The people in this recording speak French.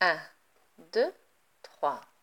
1, 2, 3.